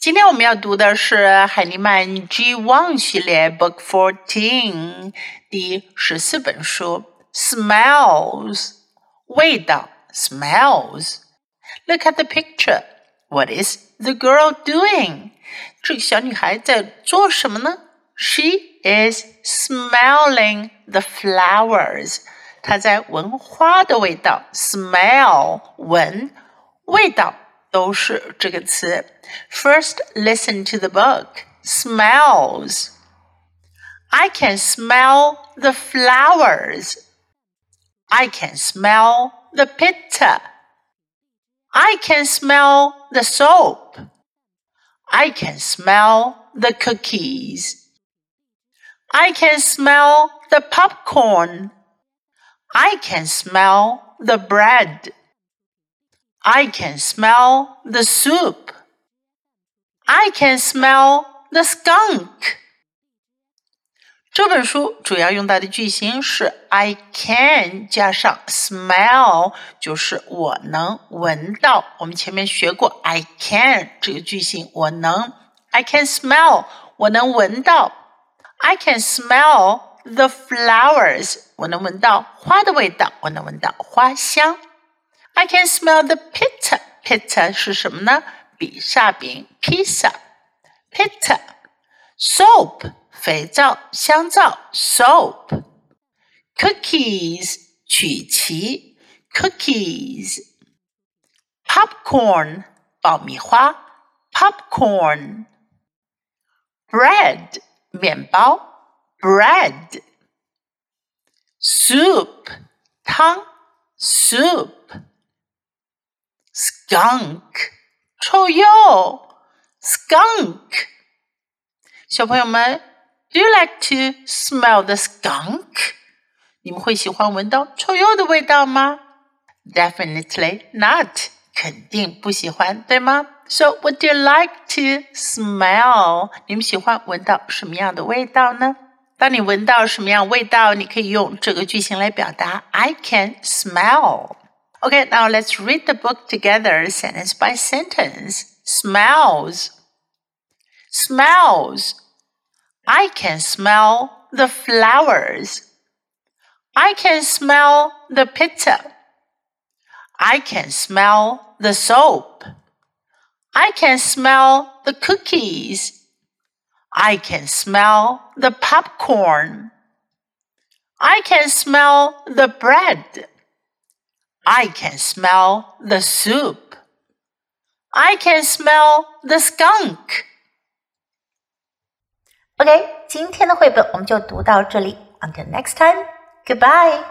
今天我们要读的是海尼曼 G One 系列 Book Fourteen 第十四本书 Smells 味道 Smells。Look at the picture. What is the girl doing? 这个小女孩在做什么呢？She is smelling the flowers. 她在闻花的味道。Smell 闻味道。 都是这个词。First, listen to the book. Smells. I can smell the flowers. I can smell the pizza. I can smell the soap. I can smell the cookies. I can smell the popcorn. I can smell the bread. I can smell the soup. I can smell the skunk. 这本书主要用到的句型是 I can 加上 smell，就是我能闻到。我们前面学过 I can 这个句型，我能 I can smell，我能闻到。I can smell the flowers，我能闻到花的味道，我能闻到花香。 I can smell the pizza. Pizza 是什么呢？比萨饼，pizza。Pizza。Soap 肥皂、香皂，soap。Cookies 曲奇，cookies。Popcorn 爆米花，popcorn。Bread 面包，bread。Soup 汤，soup。 skunk，臭鼬，skunk。小朋友们，Do you like to smell the skunk？你们会喜欢闻到臭鼬的味道吗？Definitely not，肯定不喜欢，对吗？So what do you like to smell？你们喜欢闻到什么样的味道呢？当你闻到什么样味道，你可以用这个句型来表达：I can smell。 Okay, now let's read the book together, sentence by sentence. Smells. Smells. I can smell the flowers. I can smell the pizza. I can smell the soap. I can smell the cookies. I can smell the popcorn. I can smell the bread. I can smell the soup. I can smell the skunk. OK，今天的绘本我们就读到这里。Until next time, goodbye.